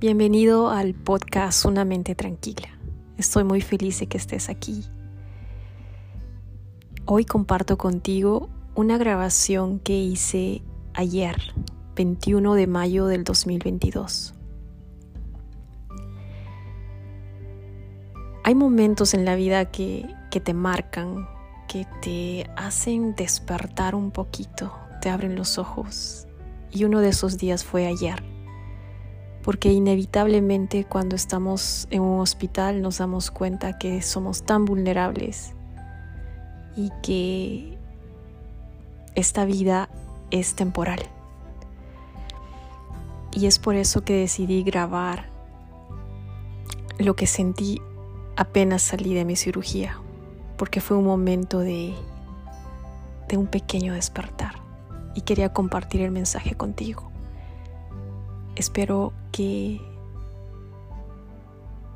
Bienvenido al podcast Una mente tranquila. Estoy muy feliz de que estés aquí. Hoy comparto contigo una grabación que hice ayer, 21 de mayo del 2022. Hay momentos en la vida que, que te marcan, que te hacen despertar un poquito, te abren los ojos. Y uno de esos días fue ayer porque inevitablemente cuando estamos en un hospital nos damos cuenta que somos tan vulnerables y que esta vida es temporal. Y es por eso que decidí grabar lo que sentí apenas salí de mi cirugía, porque fue un momento de, de un pequeño despertar y quería compartir el mensaje contigo. Espero que,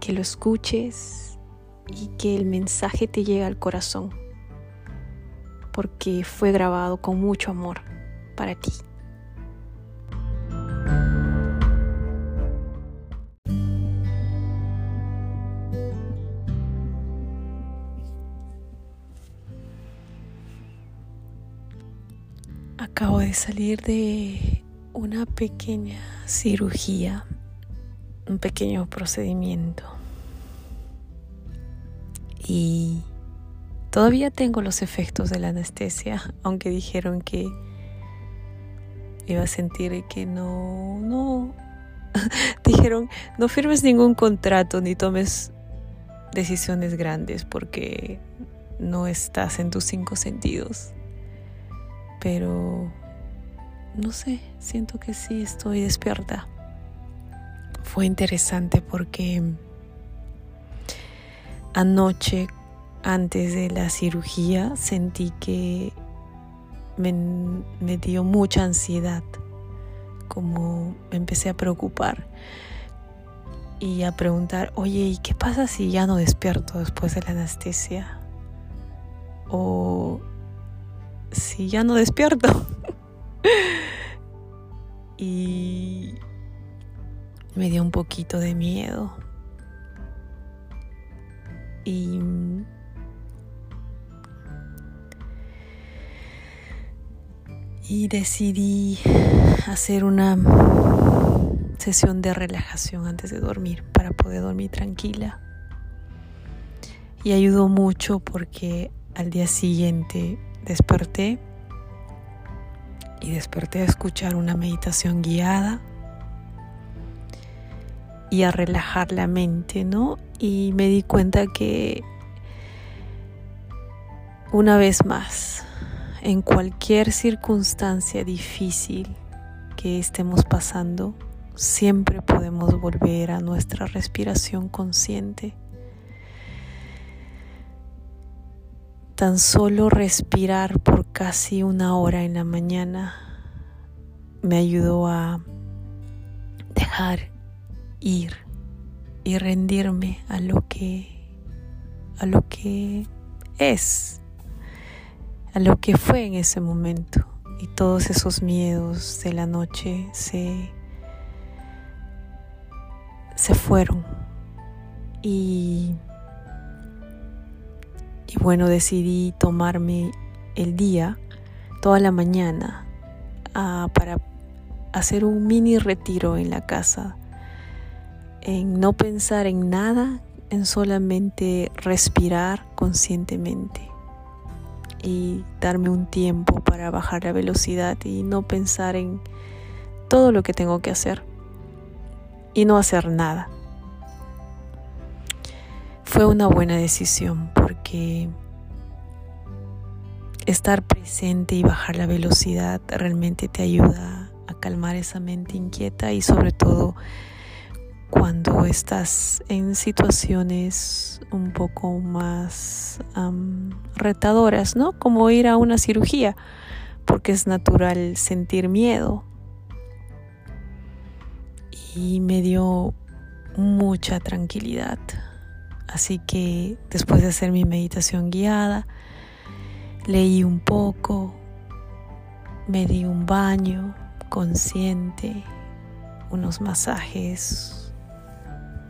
que lo escuches y que el mensaje te llegue al corazón, porque fue grabado con mucho amor para ti. Acabo de salir de una pequeña cirugía, un pequeño procedimiento. Y todavía tengo los efectos de la anestesia, aunque dijeron que iba a sentir que no, no, dijeron, no firmes ningún contrato ni tomes decisiones grandes porque no estás en tus cinco sentidos. Pero no sé, siento que sí estoy despierta. Fue interesante porque anoche, antes de la cirugía, sentí que me, dio mucha ansiedad, como me empecé a preocupar y a preguntar, oye, ¿y qué pasa si ya no despierto después de la anestesia? O si ya no despierto. Y me dio un poquito de miedo. Y y decidí hacer una sesión de relajación antes de dormir para poder dormir tranquila. Y ayudó mucho porque al día siguiente desperté y desperté a escuchar una meditación guiada y a relajar la mente, ¿no? Y me di cuenta que una vez más, en cualquier circunstancia difícil que estemos pasando, siempre podemos volver a nuestra respiración consciente. Tan solo respirar por casi una hora en la mañana me ayudó a dejar ir y rendirme a lo que a lo que es, a lo que fue en ese momento. Y todos esos miedos de la noche se se fueron. Y y bueno decidí tomarme el día toda la mañana ah, para hacer un mini retiro en la casa en no pensar en nada, en solamente respirar conscientemente y darme un tiempo para bajar la velocidad y no pensar en todo lo que tengo que hacer y no hacer nada. Fue una buena decisión porque estar presente y bajar la velocidad realmente te ayuda a calmar esa mente inquieta y sobre todo cuando estás en situaciones un poco más retadoras, ¿no? Como ir a una cirugía, porque es natural sentir miedo. Y me dio mucha tranquilidad. Así que después de hacer mi meditación guiada, leí un poco, me di un baño consciente, unos masajes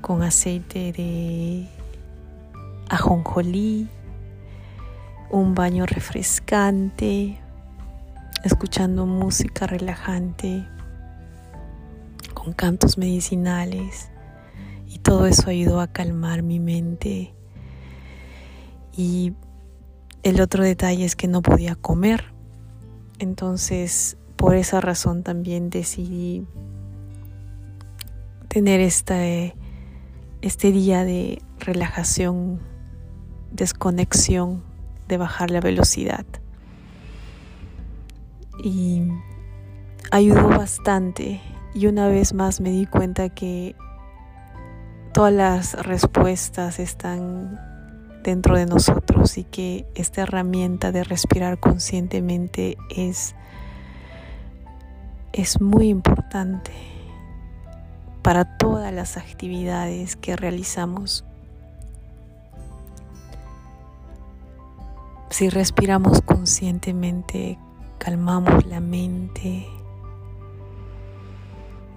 con aceite de ajonjolí, un baño refrescante, escuchando música relajante, con cantos medicinales y todo eso ayudó a calmar mi mente. Y el otro detalle es que no podía comer, entonces por esa razón también decidí tener esta este día de relajación, desconexión, de bajar la velocidad. Y ayudó bastante y una vez más me di cuenta que todas las respuestas están dentro de nosotros y que esta herramienta de respirar conscientemente es, es muy importante para todas las actividades que realizamos. Si respiramos conscientemente, calmamos la mente,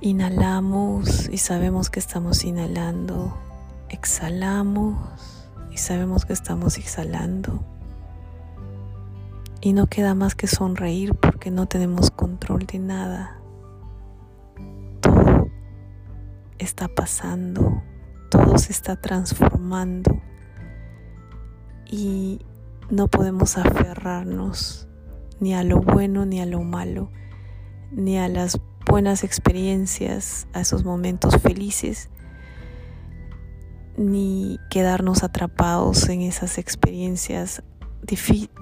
inhalamos y sabemos que estamos inhalando, exhalamos y sabemos que estamos exhalando. Y no queda más que sonreír porque no tenemos control de nada. está pasando, todo se está transformando y no podemos aferrarnos ni a lo bueno ni a lo malo, ni a las buenas experiencias, a esos momentos felices, ni quedarnos atrapados en esas experiencias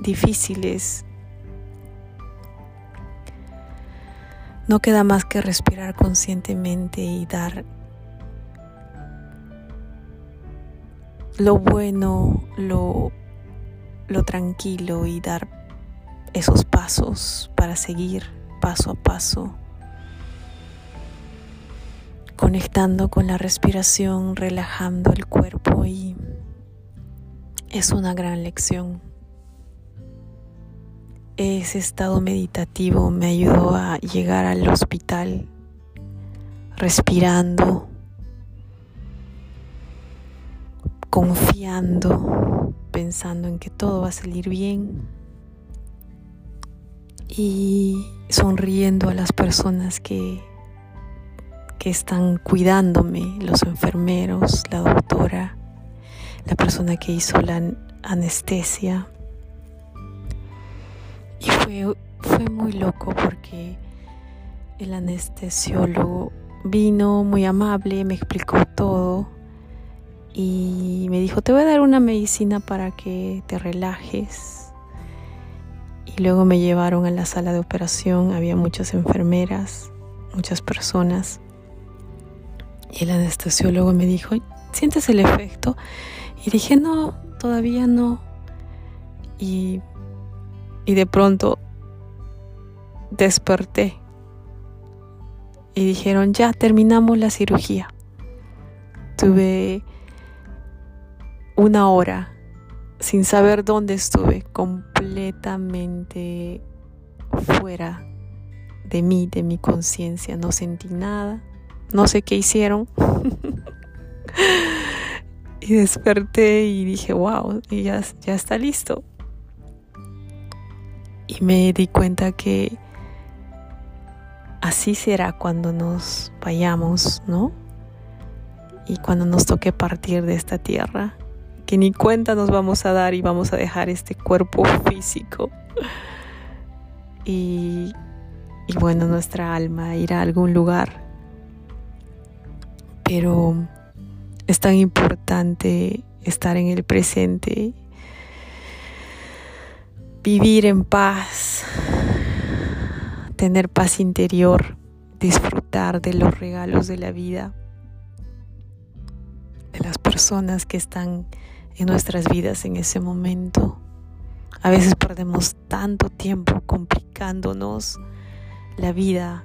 difíciles. No queda más que respirar conscientemente y dar lo bueno, lo, lo tranquilo y dar esos pasos para seguir paso a paso, conectando con la respiración, relajando el cuerpo y es una gran lección. Ese estado meditativo me ayudó a llegar al hospital respirando confiando, pensando en que todo va a salir bien y sonriendo a las personas que, que están cuidándome, los enfermeros, la doctora, la persona que hizo la anestesia. Y fue, fue muy loco porque el anestesiólogo vino muy amable, me explicó todo y me dijo, te voy a dar una medicina para que te relajes. Y luego me llevaron a la sala de operación, había muchas enfermeras, muchas personas. Y el anestesiólogo me dijo, ¿sientes el efecto? Y dije, no, todavía no. Y, y de pronto desperté y dijeron, ya terminamos la cirugía. Tuve una hora sin saber dónde estuve, completamente fuera de mí, de mi conciencia. No sentí nada, no sé qué hicieron. y desperté y dije, wow, ya, ya está listo. Y me di cuenta que así será cuando nos vayamos, ¿no? Y cuando nos toque partir de esta tierra, que ni cuenta nos vamos a dar y vamos a dejar este cuerpo físico. Y, y bueno, nuestra alma irá a algún lugar. Pero es tan importante estar en el presente, vivir en paz, tener paz interior, disfrutar de los regalos de la vida, de las personas que están en nuestras vidas en ese momento. A veces perdemos tanto tiempo complicándonos la vida,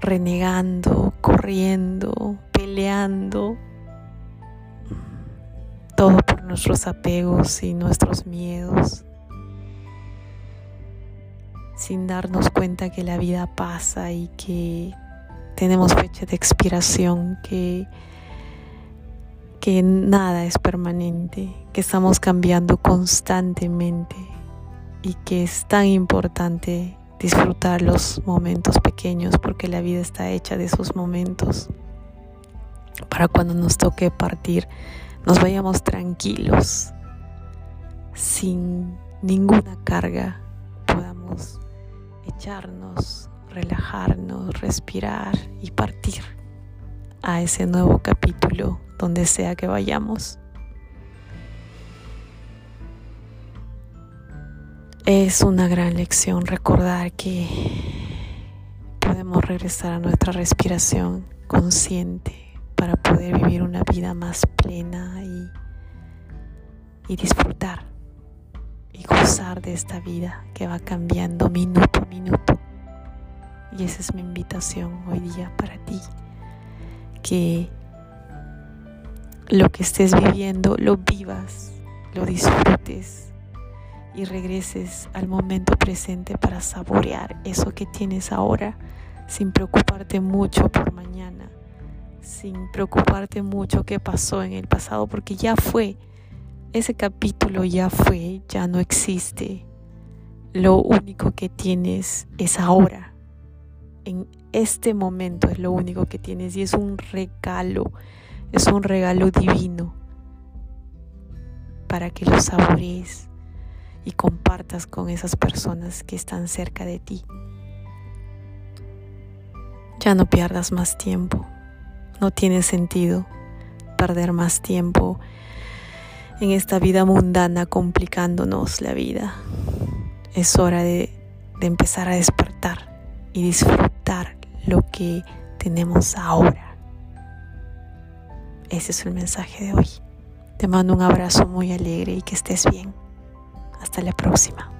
renegando, corriendo, peleando, todo por nuestros apegos y nuestros miedos. Sin darnos cuenta que la vida pasa y que tenemos fecha de expiración, que, que nada es permanente, que estamos cambiando constantemente y que es tan importante disfrutar los momentos pequeños porque la vida está hecha de esos momentos para cuando nos toque partir nos vayamos tranquilos sin ninguna carga podamos echarnos, relajarnos, respirar y partir a ese nuevo capítulo donde sea que vayamos. Es una gran lección recordar que podemos regresar a nuestra respiración consciente para poder vivir una vida más plena y, y disfrutar y gozar de esta vida que va cambiando minuto a minuto. Y esa es mi invitación hoy día para ti, que lo que estés viviendo lo vivas, lo disfrutes y regreses al momento presente para saborear eso que tienes ahora sin preocuparte mucho por mañana, sin preocuparte mucho qué pasó en el pasado, porque ya fue ese capítulo ya fue, ya no existe. Lo único que tienes es ahora. En este momento es lo único que tienes y es un regalo, es un regalo divino para que lo saborees y compartas con esas personas que están cerca de ti. Ya no pierdas más tiempo. No tiene sentido perder más tiempo en esta vida mundana complicándonos la vida. Es hora de, de empezar a despertar y disfrutar lo que tenemos ahora. Ese es el mensaje de hoy. Te mando un abrazo muy alegre y que estés bien. Hasta la próxima.